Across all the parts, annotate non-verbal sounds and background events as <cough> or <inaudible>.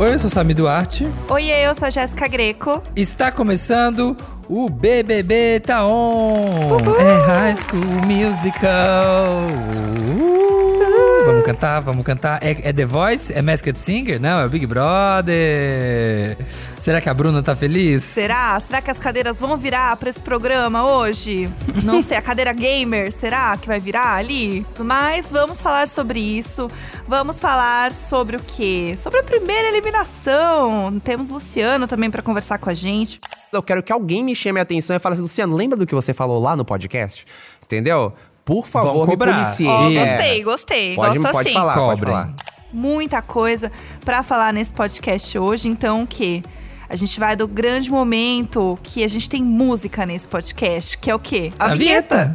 Oi, eu sou Sami Duarte. Oi, eu sou a Jéssica Greco. Está começando o BBB Tá On. Uhul. É High School Musical. Uhul. Vamos cantar, vamos cantar. É, é, The Voice? É Masked Singer? Não, é o Big Brother. Será que a Bruna tá feliz? Será? Será que as cadeiras vão virar para esse programa hoje? Não sei, a cadeira gamer, será que vai virar ali? Mas vamos falar sobre isso. Vamos falar sobre o quê? Sobre a primeira eliminação. Temos Luciano também para conversar com a gente. Eu quero que alguém me chame a atenção e fale assim, Luciano, lembra do que você falou lá no podcast? Entendeu? Por favor, me policie. Oh, gostei, gostei. Pode, Gosto pode assim. falar, pode falar. Muita coisa para falar nesse podcast hoje, então o quê? A gente vai do grande momento que a gente tem música nesse podcast, que é o quê? A, a vinheta. vinheta.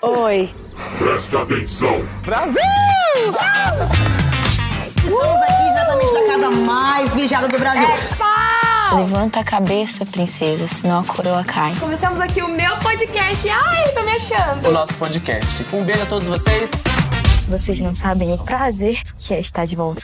Oi. Presta atenção. Brasil! Estamos aqui exatamente na casa mais vigiada do Brasil. É Levanta a cabeça, princesa, senão a coroa cai. Começamos aqui o meu podcast. Ai, tô me achando. O nosso podcast. Um beijo a todos vocês. Vocês não sabem o prazer que é estar de volta.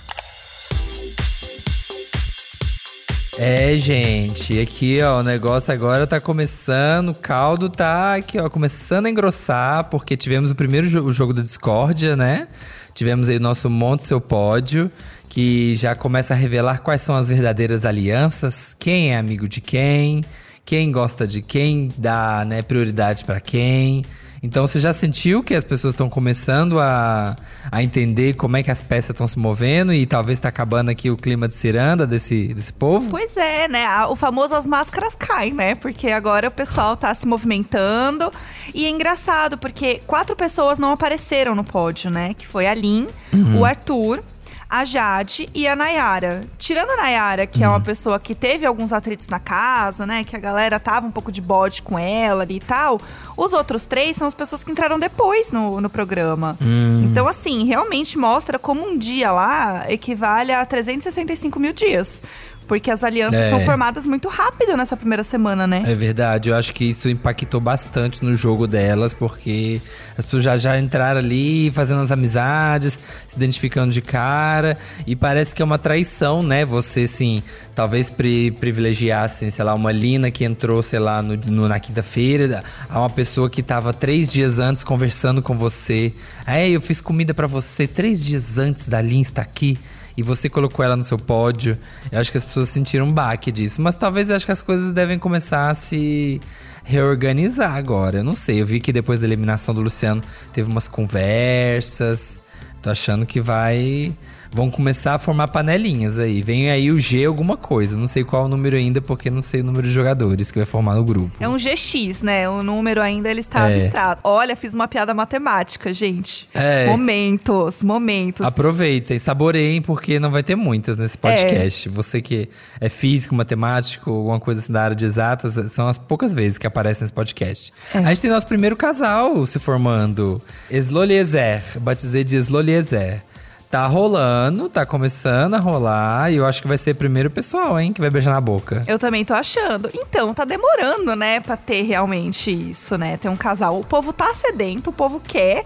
É, gente, aqui ó, o negócio agora tá começando, o caldo tá aqui ó, começando a engrossar, porque tivemos o primeiro jo o jogo da discórdia, né? Tivemos aí o nosso Monte Seu Pódio, que já começa a revelar quais são as verdadeiras alianças, quem é amigo de quem, quem gosta de quem, dá né, prioridade para quem. Então você já sentiu que as pessoas estão começando a, a entender como é que as peças estão se movendo e talvez está acabando aqui o clima de ciranda desse, desse povo? Pois é, né? O famoso as máscaras caem, né? Porque agora o pessoal tá se movimentando. E é engraçado, porque quatro pessoas não apareceram no pódio, né? Que foi a Lin, uhum. o Arthur a Jade e a Nayara. Tirando a Nayara, que hum. é uma uhum. pessoa que teve alguns atritos na casa, né? Que a galera tava um pouco de bode com ela ali e tal. Os outros três são as pessoas que entraram depois no, no programa. Hum. Então, assim, realmente mostra como um dia lá equivale a 365 mil dias. Porque as alianças é. são formadas muito rápido nessa primeira semana, né? É verdade, eu acho que isso impactou bastante no jogo delas, porque as pessoas já, já entraram ali fazendo as amizades, se identificando de cara, e parece que é uma traição, né? Você, assim, talvez pri privilegiassem, sei lá, uma Lina que entrou, sei lá, no, no na quinta-feira, a uma pessoa que tava três dias antes conversando com você. É, eu fiz comida para você três dias antes da Lina estar aqui e você colocou ela no seu pódio. Eu acho que as pessoas sentiram um baque disso. Mas talvez eu acho que as coisas devem começar a se reorganizar agora. Eu não sei. Eu vi que depois da eliminação do Luciano teve umas conversas. Tô achando que vai vão começar a formar panelinhas aí. Vem aí o G alguma coisa. Não sei qual o número ainda, porque não sei o número de jogadores que vai formar no grupo. É um GX, né? O número ainda ele está é. abstrato. Olha, fiz uma piada matemática, gente. É. Momentos, momentos. Aproveitem, saboreiem, porque não vai ter muitas nesse podcast. É. Você que é físico, matemático, alguma coisa assim da área de exatas, são as poucas vezes que aparece nesse podcast. É. A gente tem nosso primeiro casal se formando. Esloliezer. Batizei de Esloliezer. Tá rolando, tá começando a rolar. E eu acho que vai ser primeiro pessoal, hein, que vai beijar na boca. Eu também tô achando. Então, tá demorando, né, pra ter realmente isso, né? Ter um casal. O povo tá sedento, o povo quer.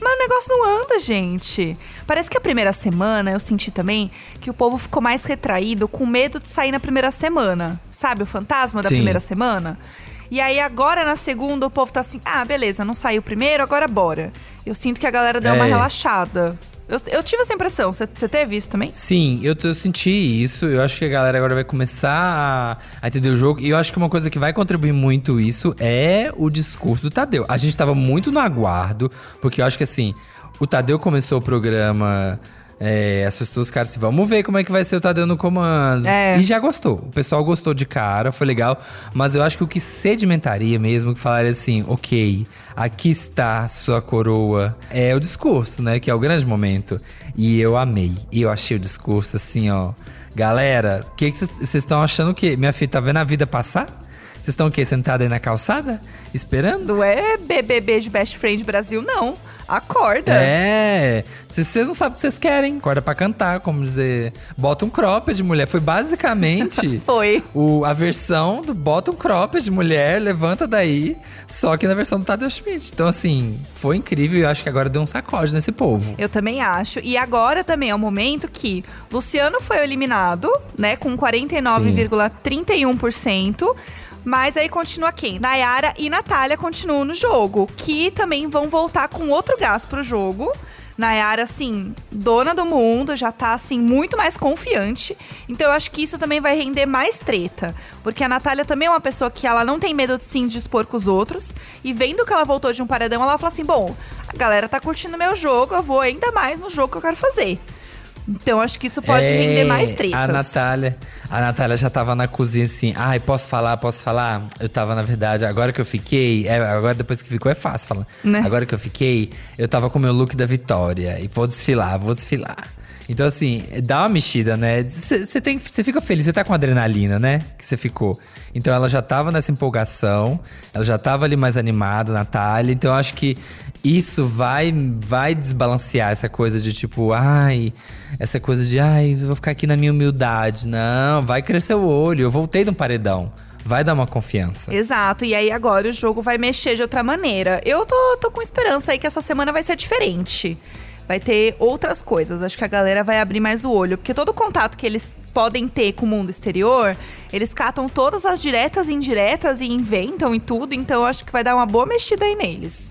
Mas o negócio não anda, gente. Parece que a primeira semana eu senti também que o povo ficou mais retraído, com medo de sair na primeira semana. Sabe o fantasma da Sim. primeira semana? E aí agora na segunda o povo tá assim: ah, beleza, não saiu primeiro, agora bora. Eu sinto que a galera deu é. uma relaxada. Eu, eu tive essa impressão. Você teve isso também? Sim, eu, eu, senti isso. Eu acho que a galera agora vai começar a, a, entender o jogo. E eu acho que uma coisa que vai contribuir muito isso é o discurso do Tadeu. A gente tava muito no aguardo, porque eu acho que assim, o Tadeu começou o programa é, as pessoas ficaram assim, vamos ver como é que vai ser o Tadeu no comando. É. E já gostou. O pessoal gostou de cara, foi legal. Mas eu acho que o que sedimentaria mesmo, que falaria assim, ok, aqui está sua coroa, é o discurso, né? Que é o grande momento. E eu amei. E eu achei o discurso assim, ó. Galera, o que vocês estão achando que minha filha tá vendo a vida passar? Vocês estão o quê? Sentada aí na calçada? Esperando? Não é BBB de Best Friend Brasil, não. Acorda. É. Se vocês não sabem o que vocês querem, acorda pra cantar, como dizer. Bota um cropped, mulher. Foi basicamente. <laughs> Foi. O, a versão do bota um cropped, mulher, levanta daí. Só que na versão do Tadeu Schmidt. Então, assim, foi incrível e eu acho que agora deu um sacode nesse povo. Eu também acho. E agora também é o momento que Luciano foi eliminado, né, com 49,31%. Mas aí continua quem? Nayara e Natália continuam no jogo, que também vão voltar com outro gás pro jogo. Nayara, assim, dona do mundo, já tá, assim, muito mais confiante. Então eu acho que isso também vai render mais treta. Porque a Natália também é uma pessoa que ela não tem medo de se indispor com os outros. E vendo que ela voltou de um paredão, ela fala assim: bom, a galera tá curtindo meu jogo, eu vou ainda mais no jogo que eu quero fazer. Então acho que isso pode É, render mais tretas. A Natália, a Natália já tava na cozinha assim. Ai, posso falar, posso falar? Eu tava, na verdade, agora que eu fiquei. é, agora depois que ficou é fácil falar. Né? Agora que eu fiquei, eu tava com o meu look da Vitória. E vou desfilar, vou desfilar. Então, assim, dá uma mexida, né? Você fica feliz, você tá com adrenalina, né? Que você ficou. Então ela já tava nessa empolgação, ela já tava ali mais animada, Natália. Então eu acho que isso vai, vai desbalancear essa coisa de tipo, ai, essa coisa de ai, vou ficar aqui na minha humildade. Não, vai crescer o olho. Eu voltei de um paredão. Vai dar uma confiança. Exato, e aí agora o jogo vai mexer de outra maneira. Eu tô, tô com esperança aí que essa semana vai ser diferente. Vai ter outras coisas. Acho que a galera vai abrir mais o olho. Porque todo contato que eles podem ter com o mundo exterior, eles catam todas as diretas e indiretas e inventam e tudo. Então acho que vai dar uma boa mexida aí neles.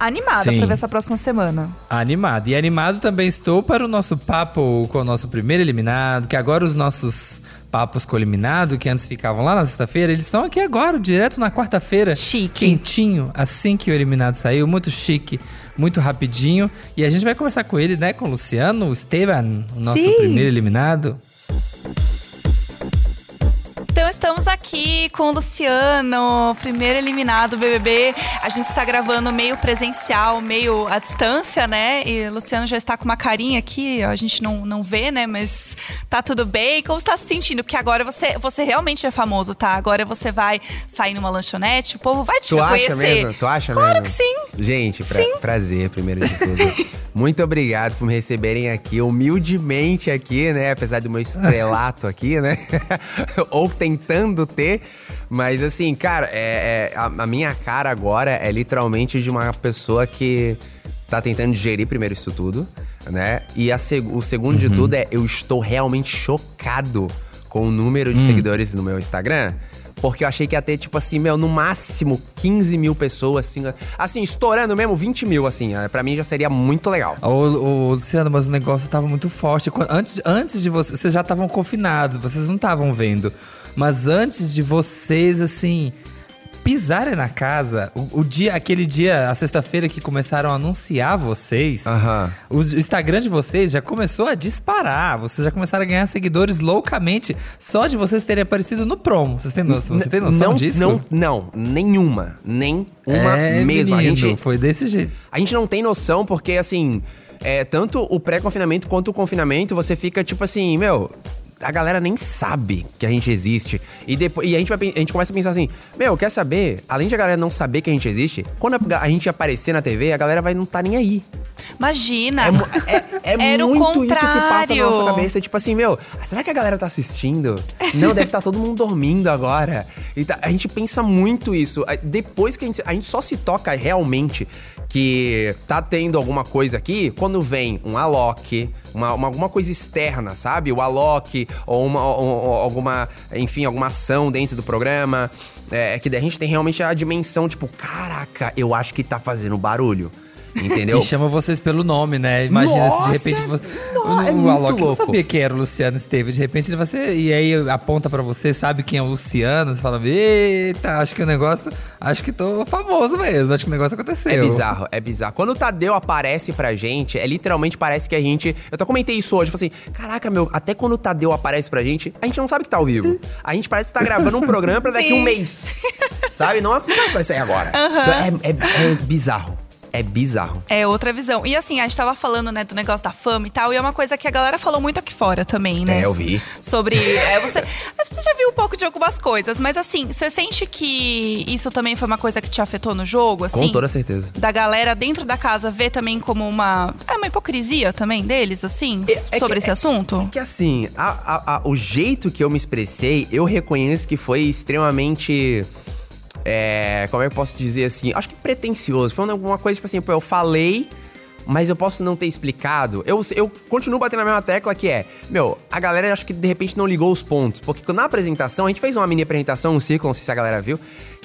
Animada Sim. pra ver essa próxima semana. Animado. E animado também estou para o nosso papo com o nosso primeiro eliminado, que agora os nossos papos com o eliminado, que antes ficavam lá na sexta-feira, eles estão aqui agora, direto na quarta-feira. Chique. Quentinho, assim que o eliminado saiu, muito chique, muito rapidinho. E a gente vai conversar com ele, né, com o Luciano Esteban, o nosso Sim. primeiro eliminado. Então estamos aqui com o Luciano, primeiro eliminado do BBB. A gente está gravando meio presencial, meio à distância, né? E o Luciano já está com uma carinha aqui, a gente não, não vê, né? Mas tá tudo bem. Como você tá se sentindo? Porque agora você, você realmente é famoso, tá? Agora você vai sair numa lanchonete, o povo vai te Tu acha reconhecer. mesmo? Tu acha claro mesmo? que sim. Gente, pra- Sim. prazer, primeiro de tudo. <laughs> Muito obrigado por me receberem aqui, humildemente aqui, né? Apesar do meu estrelato aqui, né? <laughs> Ou tentando ter. Mas assim, cara, é, é- a, a minha cara agora é literalmente de uma pessoa que tá tentando digerir primeiro isso tudo, né? E a o segundo de tudo é eu estou realmente chocado com o número de seguidores no meu Instagram. Porque eu achei que ia ter, tipo assim, meu, no máximo 15 mil pessoas, assim, assim, estourando mesmo 20 mil, assim. eh, Pra mim já seria muito legal. Ô, ô, Luciano, mas o negócio tava muito forte. Antes, antes de vocês, vocês já estavam confinados, vocês não estavam vendo. Mas antes de vocês, assim, pisarem na casa, o, o dia, aquele dia, a sexta-feira que começaram a anunciar vocês, Aham. o, o Instagram de vocês já começou a disparar. Vocês já começaram a ganhar seguidores loucamente só de vocês terem aparecido no promo. Vocês têm noção, você tem noção não, disso? Não, não, nenhuma. Nem uma é, mesmo. Menino, a, gente, foi desse jeito. a gente não tem noção porque, assim, é, tanto o pré-confinamento quanto o confinamento, você fica tipo assim, meu. A galera nem sabe que a gente existe. E, depois, e a, gente vai, a gente começa a pensar assim: Meu, quer saber? Além de a galera não saber que a gente existe, quando a, a gente aparecer na TV, a galera vai não estar nem aí. Imagina. É, é- é <laughs> Era o muito isso que passa na contrário. nossa cabeça. Tipo assim, meu, será que a galera tá assistindo? Não, deve estar todo mundo dormindo agora. E tá- a gente pensa muito isso. Depois que a gente, a gente só se toca realmente que tá tendo alguma coisa aqui quando vem um Alok, uma, uma- alguma coisa externa, sabe? O Alok, ou, uma, ou- ou alguma, enfim, alguma ação dentro do programa. É, que daí a gente tem realmente a dimensão, tipo, caraca, eu acho que tá fazendo barulho. Entendeu? E chama vocês pelo nome, né? Imagina se de repente Nossa, você. no- é o Alok não sabia quem era o Luciano Esteves. De repente você. E aí aponta pra você, sabe quem é o Luciano. Você fala, eita, acho que o negócio. Acho que tô famoso mesmo. Acho que o negócio aconteceu. É bizarro, é bizarro. Quando o Tadeu aparece pra gente, é literalmente parece que a gente. Eu até comentei isso hoje, falei assim: caraca, meu, até quando o Tadeu aparece pra gente, a gente não sabe que tá ao vivo. A gente parece que tá gravando um programa pra daqui Sim. um mês. Sabe? Não é porque vai sair agora. Então é, é- é bizarro. É bizarro. É outra visão. E assim, a gente tava falando, né, do negócio da fama e tal, e é uma coisa que a galera falou muito aqui fora também, né? É, eu vi. Sobre. é, você, você já viu um pouco de algumas coisas, mas assim, você sente que isso também foi uma coisa que te afetou no jogo, assim? Com toda certeza. Da galera dentro da casa ver também como uma. É uma hipocrisia também deles, assim? É- é sobre que- esse assunto? Que assim, a- a- a- o jeito que eu me expressei, eu reconheço que foi extremamente. É, como é que eu posso dizer assim? Acho que pretencioso. Foi alguma coisa tipo assim, pô, eu falei, mas eu posso não ter explicado. Eu, eu continuo batendo na mesma tecla que é, meu, a galera acho que de repente não ligou os pontos. Porque na apresentação, a gente fez uma mini apresentação, um ciclo, não sei se a galera viu,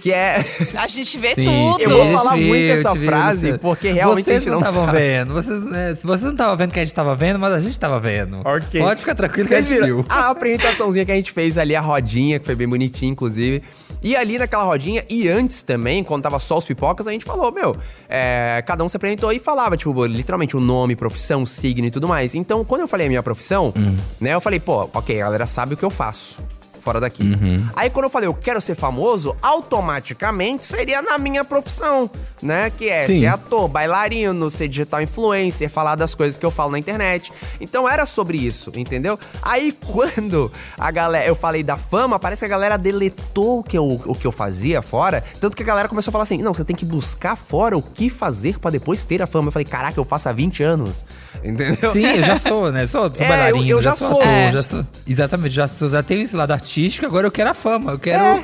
que é. <laughs> A gente vê Sim, tudo. Eu vou falar te muito vi, essa vi, frase, porque realmente vocês a gente não estavam sabe. vendo. Vocês, né, se vocês não estavam vendo que a gente tava vendo, mas a gente tava vendo. Ok. Pode ficar tranquilo que a gente viu. a apresentaçãozinha que a gente fez ali, a rodinha, que foi bem bonitinha, inclusive. E ali naquela rodinha, e antes também, quando tava só os pipocas, a gente falou, meu, é, cada um se apresentou e falava, tipo, literalmente o nome, profissão, signo e tudo mais. Então, quando eu falei a minha profissão, Hum. né, eu falei, pô, ok, a galera sabe o que eu faço. Fora daqui. Uhum. Aí quando eu falei, eu quero ser famoso, automaticamente seria na minha profissão, né? Que é Sim. ser ator, bailarino, ser digital influencer, falar das coisas que eu falo na internet. Então era sobre isso, entendeu? Aí <laughs> quando a galera, eu falei da fama, parece que a galera deletou o que eu, o que eu fazia fora. Tanto que a galera começou a falar assim: não, você tem que buscar fora o que fazer pra depois ter a fama. Eu falei, caraca, eu faço há 20 anos. <laughs> Entendeu? Sim, eu já sou, né? Sou, sou É, bailarino, eu- eu já, já sou sou. ator, É. já sou. Exatamente, já, já tenho esse lado artístico, agora eu quero a fama. Eu quero É.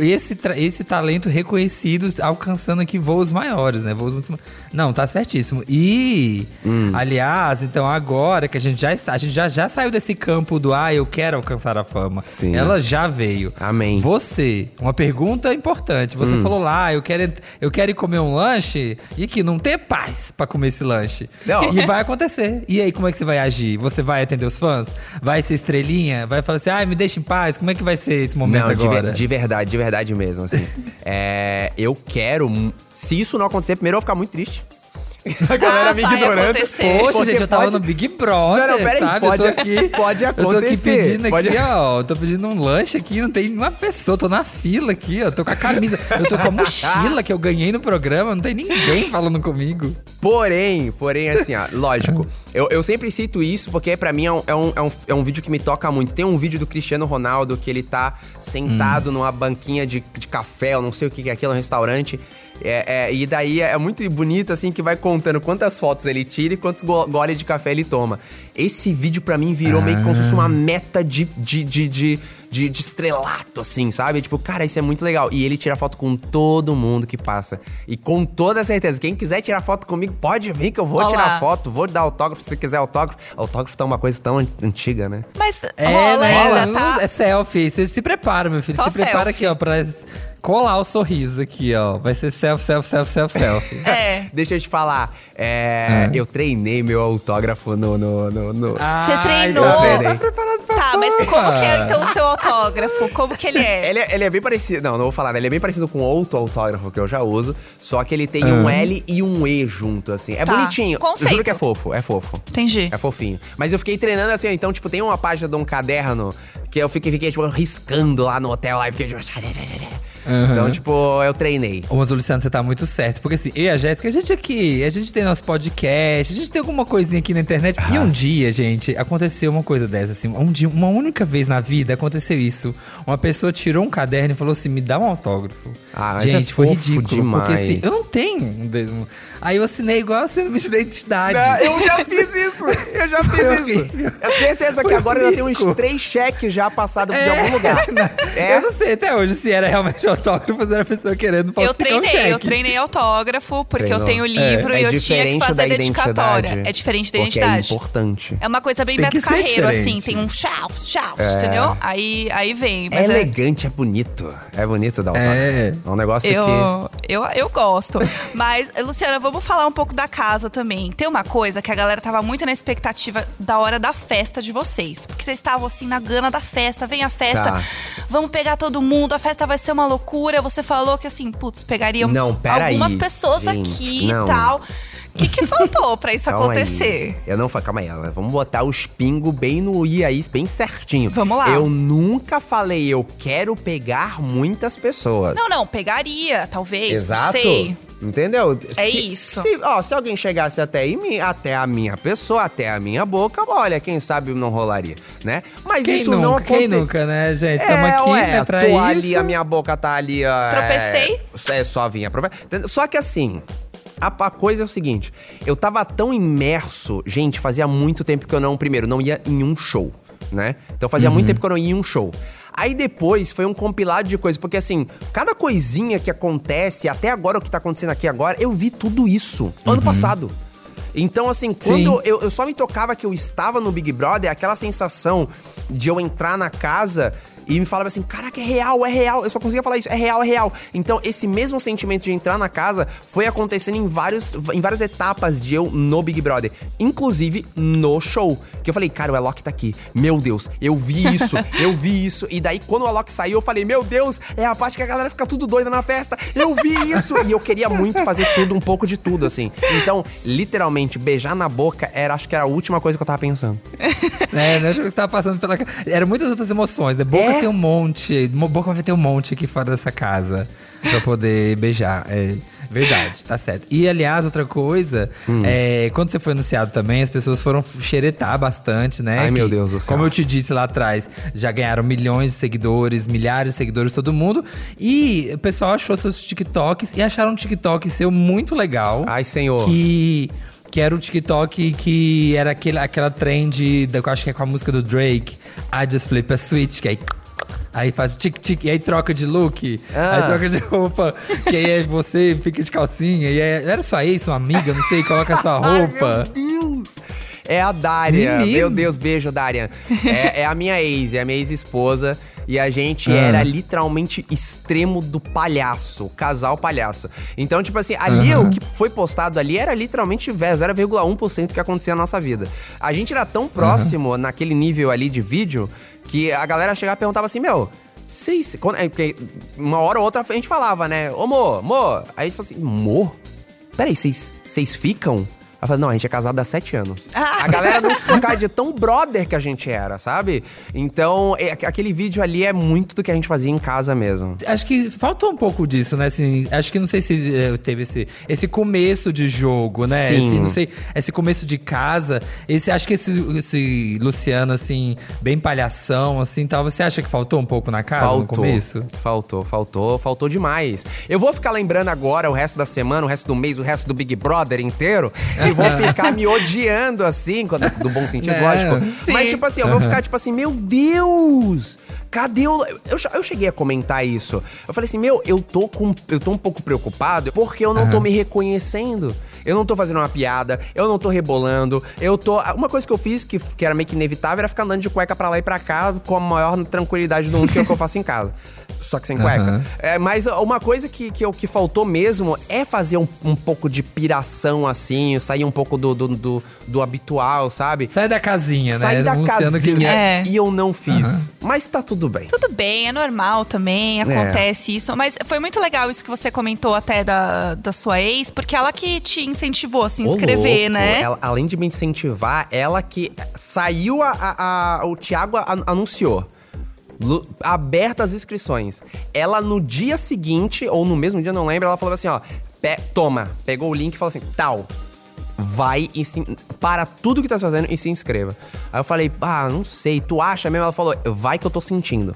esse, esse talento reconhecido alcançando aqui voos maiores, né? Voos muito... Não, tá certíssimo. E, Hum. aliás, então agora que a gente já está, a gente já, já saiu desse campo do ah, eu quero alcançar a fama. Sim. Ela já veio. Amém. Você, uma pergunta importante. Você Hum. falou lá, eu quero, eu quero ir comer um lanche e que não ter paz pra comer esse lanche. Não. E vai acontecer. E aí, como é que você vai agir? Você vai atender os fãs? Vai ser estrelinha? Vai falar assim, ai, me deixa em paz? Como é que vai ser esse momento Não, de, agora? de verdade, de verdade mesmo, assim. <laughs> é, eu quero. Se isso não acontecer, primeiro eu vou ficar muito triste. A galera Ah, me ignorando. acontecer. Poxa, Porque gente, eu tava pode- no Big Brother, Não, não, peraí, sabe? pode- eu tô aqui, <laughs> pode Eu tô aqui acontecer, pedindo pode- aqui, ó. Eu tô pedindo um lanche aqui, não tem nenhuma pessoa. Tô na fila aqui, ó. Tô com a camisa. Eu tô com a <laughs> mochila que eu ganhei no programa. Não tem ninguém falando comigo. Porém, porém, assim, ó, lógico. <laughs> Eu, eu sempre cito isso porque pra mim é um, é, um, é, um, é um vídeo que me toca muito. Tem um vídeo do Cristiano Ronaldo que ele tá sentado numa banquinha de, de café, eu não sei o que que é aquilo, um restaurante. É, é, e daí é muito bonito, assim, que vai contando quantas fotos ele tira e quantos go gole de café ele toma. Esse vídeo pra mim virou meio que como se fosse uma meta de, de, de, de, de, de estrelato, assim, sabe? Tipo, cara, isso é muito legal. E ele tira foto com todo mundo que passa. E com toda certeza, quem quiser tirar foto comigo, pode vir que eu vou Olá. tirar foto, vou dar autógrafo se você quiser autógrafo. Autógrafo tá uma coisa tão an- antiga, né? Mas É, rola né? Não- tá? É selfie. Você se prepara, meu filho. Só se prepara selfie. aqui, ó, pra colar o sorriso aqui, ó. Vai ser selfie, selfie, selfie, selfie, selfie. <laughs> É. Deixa eu te falar, é, eu treinei meu autógrafo no. no, no, no- Você Ai, treinou? tá treinei. Tá preparado pra Tá, mas fama. como que é então o seu autógrafo? Como que ele é? <laughs> Ele é, ele é bem parecido. Não, não vou falar. né? Ele é bem parecido com outro autógrafo que eu já uso. Só que ele tem um L e um E junto, assim. É Tá. bonitinho. Conceito. Juro que é fofo, é fofo. Entendi. É fofinho. Mas eu fiquei treinando assim, então, tipo, tem uma página de um caderno que eu fiquei, fiquei tipo, riscando lá no hotel lá e fiquei. tipo, Então, tipo, eu treinei. Ô, mas o Luciano, você tá muito certo. Porque assim, eu e a Jéssica, a gente aqui, a gente tem nosso podcast, a gente tem alguma coisinha aqui na internet. E um dia, gente, aconteceu uma coisa dessa, assim. Um dia, uma única vez na vida aconteceu isso. Uma pessoa tirou um caderno e falou assim: me dá um autógrafo. Ah, mas gente, é foi ridículo. Porque assim, demais. eu não tenho. Aí eu assinei igual assino de identidade. <laughs> eu já fiz isso! Eu já fiz isso! É certeza que Foi agora eu já tenho uns rico. três cheques já passados de algum lugar. <laughs> É. Eu não sei até hoje se era realmente autógrafo ou se era a pessoa querendo Eu um treinei, cheque. eu treinei autógrafo, porque eu Treinou. tenho livro É e eu tinha que fazer dedicatória. É diferente da Porque identidade. É importante. É uma coisa bem Tem Beto Carreiro, diferente. assim. Tem um chau, chau, entendeu? Aí, aí vem. É Mas é- elegante, é bonito. É bonito dar autógrafo. É. É um negócio Eu, que. eu, eu gosto. <laughs> Mas, Luciana, vamos falar um pouco da casa também. Tem uma coisa que a galera tava muito na expectativa da hora da festa de vocês. Porque vocês estavam assim na gana da festa, vem a festa, Tá. vamos pegar todo mundo, a festa vai ser uma loucura. Você falou que assim, putz, pegariam Não, algumas aí, pessoas gente, aqui não. e tal. O que, que faltou pra isso <laughs> Calma acontecer? Aí. Eu não falei, calma aí, vamos botar os pingos bem no i aí, bem certinho. Vamos lá. Eu nunca falei, eu quero pegar muitas pessoas. Não, não, pegaria, talvez. Exato. Sei. Entendeu? É Se- isso. Se, ó, se alguém chegasse até, em mim, até a minha pessoa, até a minha boca, olha, quem sabe não rolaria, né? Mas Quem isso nunca, não quem acontece. nunca, né, gente? É, Tamo aqui, ué, né, pra tô isso. ali, a minha boca tá ali. ó, Tropecei. É, é só vir aproveitar. Só que assim, a, a coisa é o seguinte: eu tava tão imerso, gente, fazia muito tempo que eu não, primeiro, não ia em um show, né? Então fazia muito tempo que eu não ia em um show. Aí depois foi um compilado de coisas, porque assim, cada coisinha que acontece, até agora o que tá acontecendo aqui agora, eu vi tudo isso ano passado. Então, assim, quando eu, eu só me tocava que eu estava no Big Brother, aquela sensação de eu entrar na casa e me falava assim, caraca, é real, é real. Eu só conseguia falar isso, é real, é real. Então, esse mesmo sentimento de entrar na casa foi acontecendo em, vários, em várias etapas de eu no Big Brother. Inclusive no show. Que eu falei, cara, o Alok tá aqui. Meu Deus, eu vi isso, <laughs> eu vi isso. E daí, quando o Alok saiu, eu falei, meu Deus, é a parte que a galera fica tudo doida na festa. Eu vi isso. e eu queria muito fazer tudo, um pouco de tudo, assim. Então, literalmente, beijar na boca era, acho que era a última coisa que eu tava pensando. <laughs> É, né? Acho que você tava passando pela. Eram muitas outras emoções, né? Boca É? tem um monte. mo- Boca vai ter um monte aqui fora dessa casa pra poder beijar. É verdade, tá certo. E aliás, outra coisa, Hum. é, quando você foi anunciado também, as pessoas foram xeretar bastante, né? Ai, meu Que, Deus do céu. Como eu te disse lá atrás, já ganharam milhões de seguidores, milhares de seguidores, todo mundo. E o pessoal achou seus TikToks e acharam o TikTok seu muito legal. Ai, senhor. Que que era o TikTok que era aquele, aquela trend, da, eu acho que é com a música do Drake, I Just Flip a Switch, que aí. Aí faz tic-tic, e aí troca de look, Ah. aí troca de roupa, que aí é você fica de calcinha, e aí era sua ex, sua amiga, não sei, coloca sua roupa. <laughs> Ai, meu Deus! É a. Menino. Meu Deus, beijo, Dária. É, é a minha ex, é a minha ex-esposa. E a gente Ah. era literalmente extremo do palhaço, casal palhaço. Então, tipo assim, ali o que foi postado ali era literalmente 0,1% que acontecia na nossa vida. A gente era tão próximo naquele nível ali de vídeo que a galera chegava e perguntava assim: Meu, vocês. é, porque Uma hora ou outra a gente falava, né? Ô, Mo, Mo. Aí a gente falou assim: Mo? Peraí, vocês ficam? Ela falou, não, a gente é casado há sete anos. A galera não se tocava de tão brother que a gente era, sabe? Então, é- aquele vídeo ali é muito do que a gente fazia em casa mesmo. Acho que faltou um pouco disso, né? Assim, acho que não sei se eh, teve esse, esse começo de jogo, né? Sim. Esse, não sei, esse começo de casa. Esse, acho que esse, esse Luciano, assim, bem palhação, assim, tal. Você acha que faltou um pouco na casa no começo? Faltou, faltou, faltou demais. Eu vou ficar lembrando agora o resto da semana, o resto do mês, o resto do Big Brother inteiro. <laughs> E vou ficar me odiando assim, quando- do bom sentido, Né? lógico. Sim. Mas, tipo assim, eu vou ficar tipo assim, meu Deus! Cadê o. Eu, eu cheguei a comentar isso. Eu falei assim, meu, eu tô com. Eu tô um pouco preocupado porque eu não tô me reconhecendo. Eu não tô fazendo uma piada, eu não tô rebolando, eu tô. Uma coisa que eu fiz, que, que era meio que inevitável, era ficar andando de cueca pra lá e pra cá com a maior tranquilidade do mundo, que é o que eu faço em casa. Só que sem cueca. Aham. É, mas uma coisa que, que, que faltou mesmo é fazer um, um pouco de piração, assim, sair um pouco do, do, do, do habitual, sabe? Sai da casinha, Sair né? da Um Luciano que- casinha. É. E eu não fiz. Mas tá tudo bem. Tudo bem, é normal também, acontece isso. Mas foi muito legal isso que você comentou até da, da sua ex, porque ela que te incentivou a se Ô, inscrever, louco, né? ela- além de me incentivar, ela que saiu a, a- a- o Thiago an- anunciou. Abertas as inscrições. Ela no dia seguinte, ou no mesmo dia, não lembro, ela falou assim: ó, pe- toma, pegou o link e falou assim: tal. Vai e se, para tudo que tá fazendo e se inscreva. Aí eu falei, ah, não sei, tu acha mesmo? Ela falou, vai que eu tô sentindo.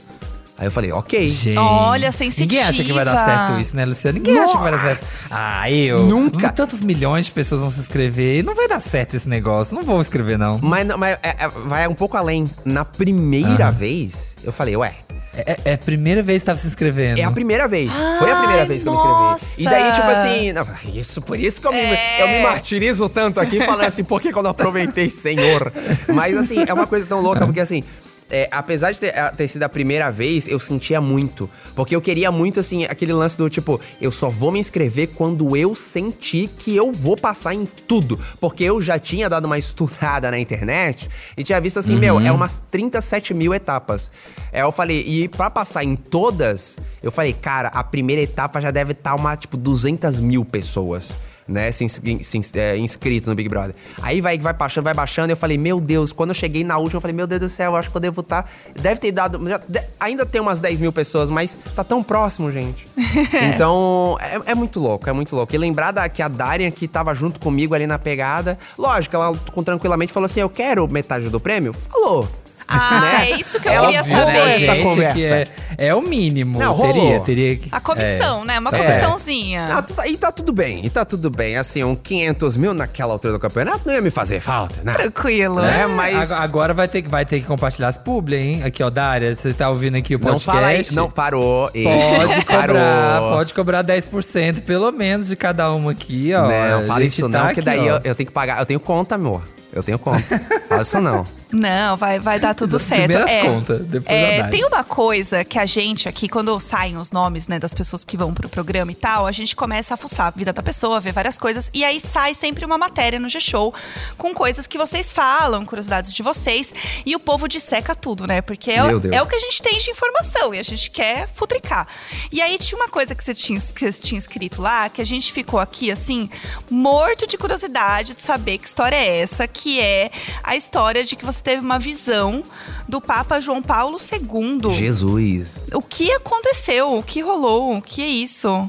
Aí eu falei, ok. Gente, Olha, Ninguém acha que vai dar sensitiva. certo isso, né, Luciano? Ninguém acha que vai dar certo. Ah, eu. Nunca. Tantos milhões de pessoas vão se inscrever. Não vai dar certo esse negócio. Não vou escrever, não. Mas, mas é- é- vai um pouco além. Na primeira vez, eu falei, ué, É, é a primeira vez que tava se inscrevendo. É a primeira vez. Foi a primeira Ai, vez que eu me nossa. inscrevi. E daí, tipo assim, não, isso, por isso que eu me, É. eu me martirizo tanto aqui, falando assim, por que que eu não aproveitei, senhor? Mas assim, é uma coisa tão louca, porque assim. É, apesar de ter, ter sido a primeira vez, eu sentia muito. Porque eu queria muito, assim, aquele lance do tipo, eu só vou me inscrever quando eu sentir que eu vou passar em tudo. Porque eu já tinha dado uma <laughs> estudada na internet e tinha visto assim, meu, é umas 37 mil etapas. É, eu falei, e pra passar em todas, eu falei, cara, a primeira etapa já deve estar uma, tipo, 200 mil pessoas. Né, se, se é, inscrito no Big Brother. Aí vai, vai baixando, vai baixando. Eu falei, meu Deus, quando eu cheguei na última, eu falei, meu Deus do céu, eu acho que eu devo estar. Deve ter dado. já- de- ainda tem umas 10 mil pessoas, mas tá tão próximo, gente. <laughs> então, é, é muito louco, é muito louco. E lembrar da, que a Darian, que tava junto comigo ali na pegada, lógico, ela com tranquilamente falou assim: eu quero metade do prêmio? Falou. Ah, <laughs> Né? é isso que eu Ela queria rolou saber. essa conversa. que é, é o mínimo. Não, teria, rolou. teria que. A comissão, né? Uma É. comissãozinha. Ah, tu tá- e tá tudo bem, e tá tudo bem. Assim, um 500 mil naquela altura do campeonato não ia me fazer falta, né? Tranquilo. É, mas. Ag- Agora vai ter, que- vai ter que compartilhar as publi, hein? Aqui, ó, Dária, você tá ouvindo aqui o Não podcast? fala aí. Não, parou. Pode cobrar, parou. pode cobrar 10% pelo menos de cada uma aqui, ó. Não, fala isso tá não, que daí eu, eu tenho que pagar. Eu tenho conta, amor. Eu tenho conta. <laughs> fala isso não. Não, vai, vai dar tudo <laughs> certo. Primeiras É, contas, depois é, tem uma coisa que a gente aqui, quando saem os nomes né, das pessoas que vão pro programa e tal, a gente começa a fuçar a vida da pessoa, ver várias coisas. E aí sai sempre uma matéria no G-Show com coisas que vocês falam, curiosidades de vocês. E o povo disseca tudo, né? Porque é, é o que a gente tem de informação e a gente quer futricar. E aí tinha uma coisa que você tinha, que você tinha escrito lá, que a gente ficou aqui, assim, morto de curiosidade de saber que história é essa, que é a história de que você teve uma visão do Papa João Paulo II. Jesus. O que aconteceu? O que rolou? O que é isso?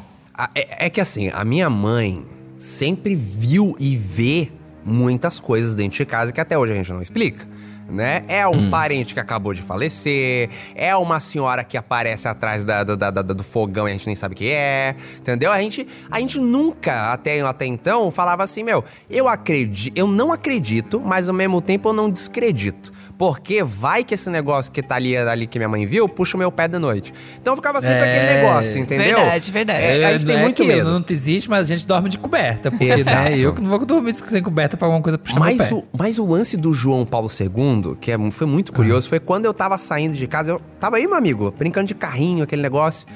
É, é que assim, a minha mãe sempre viu e vê muitas coisas dentro de casa que até hoje a gente não explica. Né? É um parente que acabou de falecer, é uma senhora que aparece atrás da, da- da- da- do fogão e a gente nem sabe o que é, entendeu? A gente, a gente nunca, até, até então, falava assim, meu, eu acredito, eu não acredito, mas ao mesmo tempo eu não descredito. Porque vai que esse negócio que tá ali, ali que minha mãe viu, puxa o meu pé da noite. Então ficava sempre É, aquele negócio, entendeu? verdade, verdade. É, a gente tem é muito que medo. Não existe, mas a gente dorme de coberta. Porque, Exato. né? Eu que não vou dormir sem coberta pra alguma coisa puxar Mas meu pé. o, mas o lance do João Paulo II, que é- foi muito curioso, foi quando eu tava saindo de casa. Eu tava aí, meu amigo, brincando de carrinho, aquele negócio.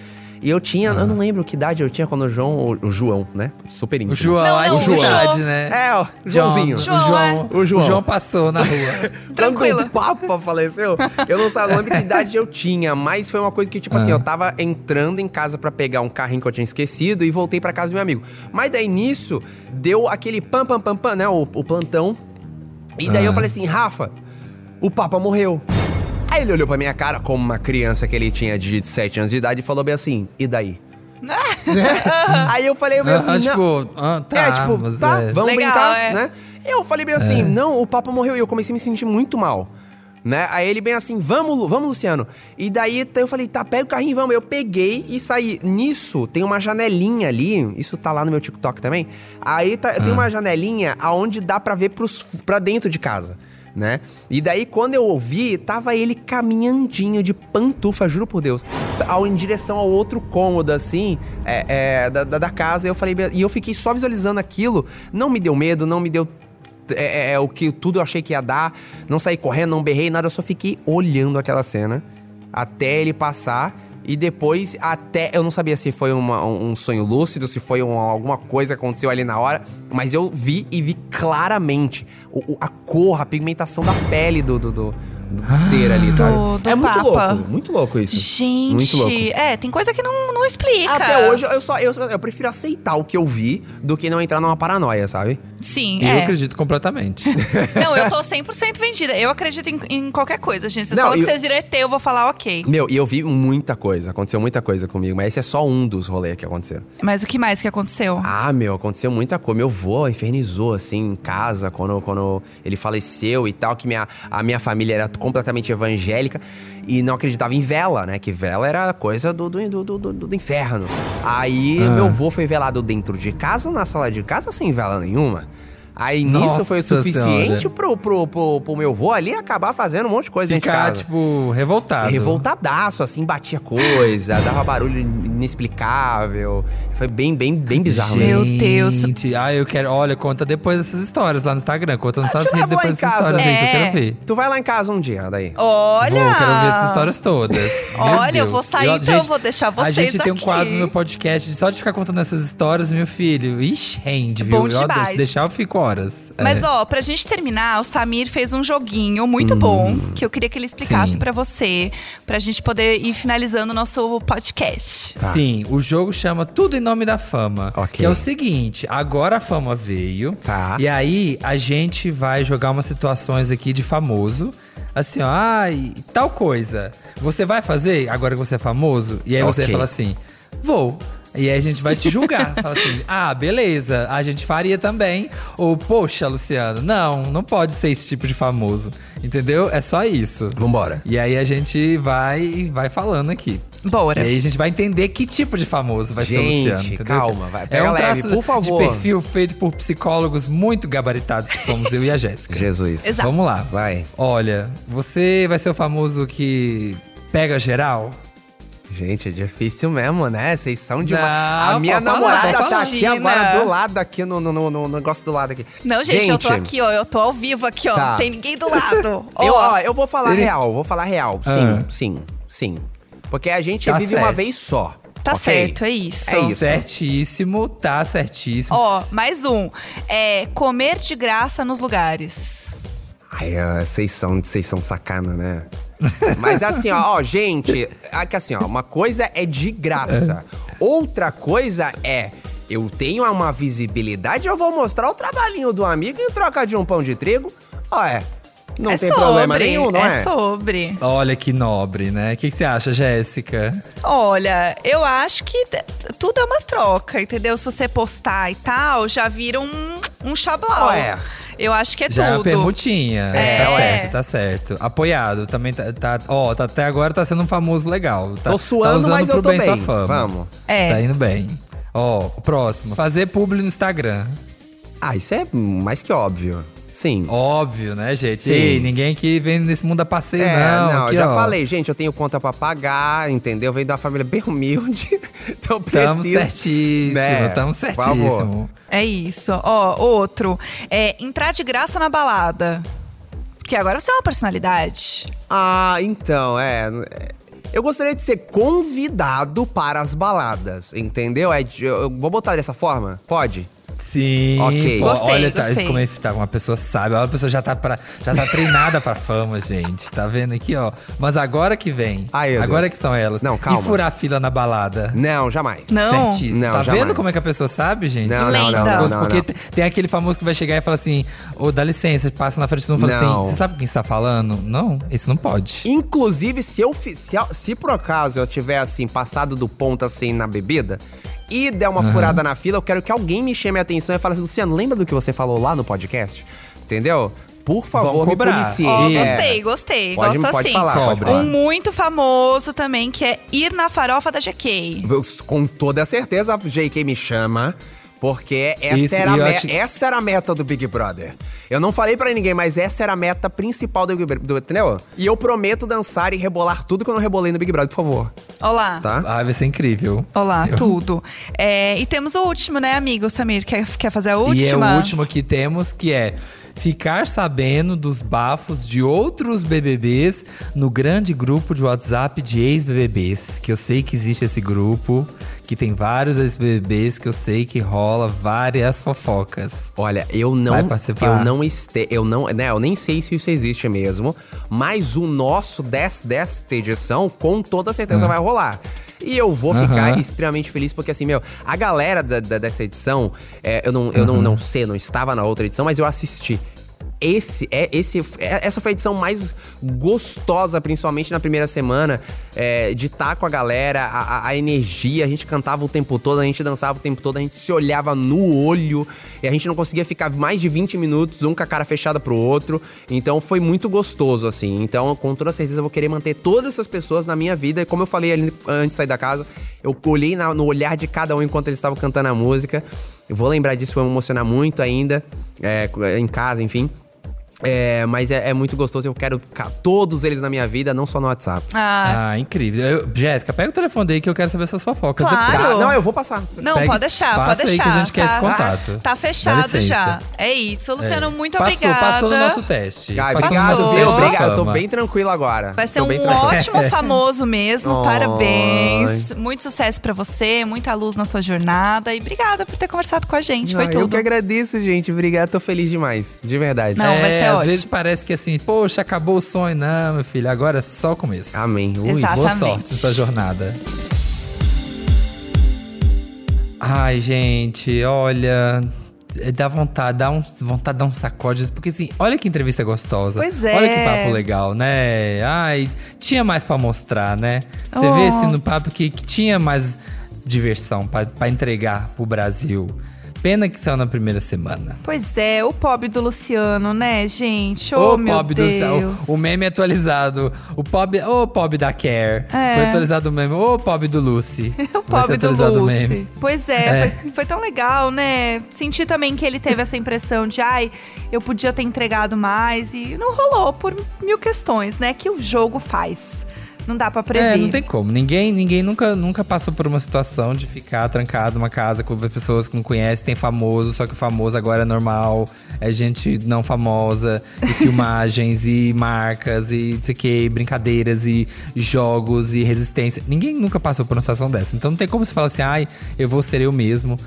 E eu tinha, eu não lembro que idade eu tinha quando o João, o, o João, né? Super O íntimo. João, Não, ai, não, o João. idade, né? É, ó, o João, Joãozinho. O João, João, é. O João. o João passou na rua. Tranquilo. <laughs> Quando o Papa faleceu, eu não sabia lembro que idade eu tinha, mas foi uma coisa que, tipo assim, Ah. eu tava entrando em casa pra pegar um carrinho que eu tinha esquecido e voltei pra casa do meu amigo. Mas daí nisso, deu aquele pam, pam, pam, pam, né? O, o plantão. E daí Ah. eu falei assim, Rafa, o Papa morreu. Aí ele olhou pra minha cara como uma criança que ele tinha de 7 anos de idade e falou bem assim, e daí? Né? <laughs> Aí eu falei bem Ah, assim, não, tipo, ah, tá, é, tipo, tá, é. vamos Legal, brincar, é. né? Eu falei bem assim, não, o Papa morreu. E eu comecei a me sentir muito mal. Né? Aí ele bem assim, vamos, vamos, Luciano. E daí eu falei, tá, pega o carrinho, vamos. Eu peguei e saí. Nisso, tem uma janelinha ali, isso tá lá no meu TikTok também. Aí tá, tem uma janelinha aonde dá pra ver pros, pra dentro de casa. Né? E daí, quando eu ouvi, tava ele caminhandinho de pantufa, juro por Deus, ao, em direção ao outro cômodo, assim, é, é, da, da, da casa. E eu falei, e eu fiquei só visualizando aquilo. Não me deu medo, não me deu é, é, é o que tudo eu achei que ia dar. Não saí correndo, não berrei, nada. Eu só fiquei olhando aquela cena até ele passar. E depois, até. Eu não sabia se foi uma- um, sonho lúcido, se foi um- alguma coisa que aconteceu ali na hora. Mas eu vi e vi claramente o- o- a cor, a pigmentação da pele do, do, do- do ser ali, sabe? do é muito Papa. louco, muito louco isso. Gente, Muito louco. é, tem coisa que não, não explica. Até hoje, eu só eu, eu prefiro aceitar o que eu vi do que não entrar numa paranoia, sabe? Sim, Eu é. acredito completamente. <laughs> Não, eu tô 100% vendida. Eu acredito em, em qualquer coisa, gente. Vocês Não, falam que eu- vocês viram ET, eu vou falar ok. Meu, e eu vi muita coisa, aconteceu muita coisa comigo, mas esse é só um dos rolês que aconteceram. Mas o que mais que aconteceu? Ah, meu, aconteceu muita coisa. Meu avô infernizou, assim, em casa, quando, quando ele faleceu e tal, que minha, a minha família era completamente evangélica e não acreditava em vela, né? Que vela era coisa do, do, do, do, do- inferno. Aí meu avô foi velado dentro de casa, na sala de casa, sem vela nenhuma. Aí nisso Nossa foi o suficiente pro, pro, pro, pro meu avô ali acabar fazendo um monte de coisa dentro de Ficar, casa. tipo, revoltado. Revoltadaço, assim, batia coisa, dava barulho inexplicável. Foi bem, bem, bem bizarro Meu mesmo. Deus. Gente, ah, eu quero. Olha, conta depois dessas histórias lá no Instagram. Conta nas Ah, suas redes depois casa. histórias aí que eu É. quero ver. Tu vai lá em casa um dia, daí. Olha! Vou, quero ver essas histórias todas. <laughs> Meu Olha, eu Deus. vou sair, então eu vou deixar A vocês gente tem um aqui. quadro no podcast só de ficar contando essas histórias, meu filho. Ixi, rende, viu? Bom Eu adoro. demais. Se deixar, eu fico horas. Mas É. ó, pra gente terminar, o Samir fez um joguinho muito bom que eu queria que ele explicasse Sim. pra você, pra gente poder ir finalizando o nosso podcast. Sim, o jogo chama Tudo em nome da fama. Ok. Que é o seguinte: agora a fama veio. Tá. E aí a gente vai jogar umas situações aqui de famoso. Assim, ó, ai, tal coisa. Você vai fazer agora que você é famoso? E aí você Ok. fala assim: vou. E aí a gente vai te julgar. <laughs> Fala assim, ah, beleza, a gente faria também. Ou, poxa, Luciano, não, não pode ser esse tipo de famoso. Entendeu? É só isso. Vambora. E aí a gente vai vai falando aqui. Bora. E aí a gente vai entender que tipo de famoso vai ser o Gente, Luciano, entendeu? calma, vai, é pega um leve, por favor. de perfil feito por psicólogos muito gabaritados, que somos eu e a Jéssica. <laughs> Jesus. Exato. Vamos lá. Vai. Olha, você vai ser o famoso que pega geral? Gente, é difícil mesmo, né? Vocês são de uma. Não, A minha falar, namorada pode tá aqui falar. agora do lado, aqui no, no, no- no negócio do lado aqui. Não, gente, eu tô aqui, ó. Eu tô ao vivo aqui, ó. Tá. Não tem ninguém do lado. <laughs> Eu, Ó, ó, eu vou falar Ele- real, vou falar real. Sim, Ah. sim, sim. Porque a gente Tá vive uma certo. vez só. Tá ok? certo, é isso. É isso. Certíssimo, tá certíssimo. Ó, mais um. É comer de graça nos lugares. Ai, ah, vocês são, vocês são sacana, né? <laughs> Mas assim, ó, ó, gente, aqui assim, ó, uma coisa é de graça. Outra coisa é, eu tenho uma visibilidade, eu vou mostrar o trabalhinho do amigo em troca de um pão de trigo. Ó, é. Não é tem sobre, problema nenhum, não é? É sobre. Olha que nobre, né? O que, que você acha, Jéssica? Olha, eu acho que tudo é uma troca, entendeu? Se você postar e tal, já vira um, um chablau. Ó, é. Eu acho que é Já é uma tudo. permutinha. É. Tá certo, tá certo. Apoiado. Também tá. tá- ó, tá, até agora tá sendo um famoso legal. Tá, Tô suando, tá usando mas pro eu tô bem, bem. sua fama. Vamos. É. Tá indo bem. Ó, próximo. Fazer publi no Instagram. Ah, isso é mais que óbvio. Sim. Óbvio, né, gente? Sim. Ei, ninguém que vem nesse mundo a passeio, É, não. não, Aqui, já ó. falei, gente, eu tenho conta pra pagar, entendeu? Venho de uma família bem humilde, <laughs> então Tamo preciso. certíssimo, né? tamo Por favor. certíssimo. É isso. Ó, outro. É entrar de graça na balada. Porque agora você é uma personalidade. Ah, então, é. Eu gostaria de ser convidado para as baladas, entendeu? É, eu vou botar dessa forma? Pode? Sim. Ok. pô, Gostei, olha, tá, como é que tá, uma pessoa sabe. Olha, a pessoa já tá, pra, já tá treinada pra fama, gente. Tá vendo aqui, ó. Mas agora que vem. Ai, agora Deus. que são elas. Não, calma. E furar fila na balada. Não, jamais. Não. Certíssimo. Não, tá jamais. vendo como é que a pessoa sabe, gente? Não, não, não, não, não, Porque não. te- tem aquele famoso que vai chegar e fala assim: Ô, dá licença, passa na frente do mundo e fala Não. assim: Você sabe quem está falando? Não, isso não pode. Inclusive, se eu se, se por acaso eu tiver assim, passado do ponto assim na bebida e der uma furada na fila, eu quero que alguém me chame a atenção e fale assim, Luciano, lembra do que você falou lá no podcast? Entendeu? Por favor, me policie. É. gostei, gostei. Pode- Gosto pode assim. falar, pode um falar. muito famoso também, que é ir na farofa da GK. Eu, Com toda certeza, a JK me chama. Porque essa, Isso, era me- acho- essa era a meta do Big Brother. Eu não falei pra ninguém, mas essa era a meta principal do Big Brother, entendeu? E eu prometo dançar e rebolar tudo que eu não rebolei no Big Brother, por favor. Olá. Tá? Ah, vai ser incrível. Olá, Eu- tudo. É, e temos o último, né, amigo Samir? Quer, quer fazer a E é última? o último que temos, que é ficar sabendo dos bafos de outros BBBs no grande grupo de WhatsApp de ex-BBBs. Que eu sei que existe esse grupo, que tem vários ex-BBBs, que eu sei que rola várias fofocas. Olha, eu não, Vai participar? eu não este, eu não, né, eu nem sei se isso existe mesmo, mas o nosso des, desta edição com toda certeza vai rolar. E eu vou ficar Aham. extremamente feliz porque assim, meu, a galera da- da- dessa edição, é, eu, não, eu não, não sei, não estava na outra edição, mas eu assisti. Esse, é, esse, é- essa foi a edição mais gostosa, principalmente na primeira semana, é, de estar com a galera, a, a- energia, a gente cantava o tempo todo, a gente dançava o tempo todo, a gente se olhava no olho, e a gente não conseguia ficar mais de 20 minutos, um com a cara fechada pro outro. Então foi muito gostoso, assim. Então, com toda certeza, eu vou querer manter todas essas pessoas na minha vida. E como eu falei ali antes de sair da casa, eu olhei na- no olhar de cada um enquanto eles estavam cantando a música. Eu vou lembrar disso, vai me emocionar muito ainda, é, em casa, enfim. É, mas é, é muito gostoso, eu quero todos eles na minha vida, não só no WhatsApp. Ah, Ah, incrível. Jéssica, pega o telefone daí que eu quero saber essas fofocas Claro. Tá? Não, eu vou passar. não, Pegue- pode deixar, passa pode aí deixar. que a gente quer tá, esse contato. Tá fechado já. É isso. Luciano, muito passou, obrigada. Passou no nosso teste. Ai, Passou obrigado, viu? Obrigado, eu tô bem tranquilo agora. Vai ser Tô um ótimo <laughs> famoso mesmo. Parabéns. Muito sucesso pra você, muita luz na sua jornada. E obrigada por ter conversado com a gente. Foi Ah, Eu tudo. que agradeço, gente. Obrigado, tô feliz demais. De verdade. Não, vai é, ser às ótimo. vezes parece que assim, poxa, acabou o sonho. Não, meu filho, agora é só o começo. Amém. Ui. Exato. Boa Exatamente. sorte nessa jornada. Ai, gente, olha. Dá vontade, dá um, vontade de dar um sacode. Porque assim, olha que entrevista gostosa. Pois é. Olha que papo legal, né? Ai, tinha mais pra mostrar, né? Você Oh. vê assim no papo que, que tinha mais diversão pra, pra entregar pro Brasil. Pena que saiu na primeira semana. Pois é, o pobre do Luciano, né, gente? Oh, Ô, meu pobre do céu. Deus. O meme atualizado. O pobre, ô, pobre da Care. É. Foi atualizado o meme. Ô, pobre do Lucy. <laughs> O pobre do atualizado o Lucy. meme. Pois é, É. Foi, foi tão legal, né? Senti também que ele teve essa impressão de, ai, eu podia ter entregado mais. E não rolou por mil questões, né? Que o jogo faz. Não dá pra prever. É, não tem como. Ninguém, ninguém nunca, nunca passou por uma situação de ficar trancado numa casa com pessoas que não conhecem, tem famoso, só que o famoso agora é normal, é gente não famosa, e <laughs> filmagens, e marcas, e não sei o que, brincadeiras, e jogos, e resistência. Ninguém nunca passou por uma situação dessa. Então não tem como você falar assim, ai, eu vou ser eu mesmo.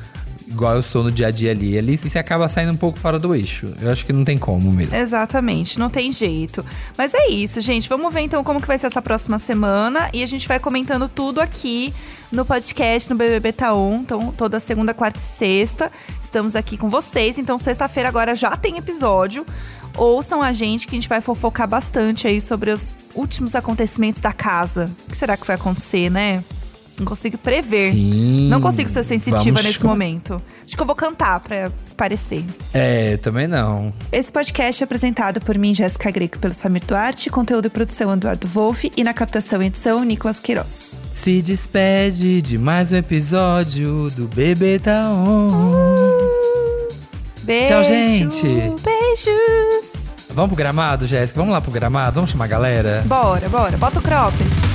Igual eu sou no dia a dia ali. Ali você acaba saindo um pouco fora do eixo. Eu acho que não tem como mesmo. Exatamente, não tem jeito. Mas é isso, gente. Vamos ver então como que vai ser essa próxima semana. E a gente vai comentando tudo aqui no podcast, no BBB Taon. Então, toda segunda, quarta e sexta. Estamos aqui com vocês. Então, sexta-feira agora já tem episódio. Ouçam a gente que a gente vai fofocar bastante aí sobre os últimos acontecimentos da casa. O que será que vai acontecer, né? Não consigo prever. Sim. Não consigo ser sensitiva nesse com- momento. Acho que eu vou cantar pra se parecer. É, também não. Esse podcast é apresentado por mim, Jéssica Greco, pelo Samir Duarte, conteúdo e produção Eduardo Wolff e na captação e edição Nicolas Queiroz. Se despede de mais um episódio do Bebê Tá On. Beijo, Tchau, gente. Beijos. Vamos pro gramado, Jéssica? Vamos lá pro gramado? Vamos chamar a galera? Bora, bora. Bota o cropped.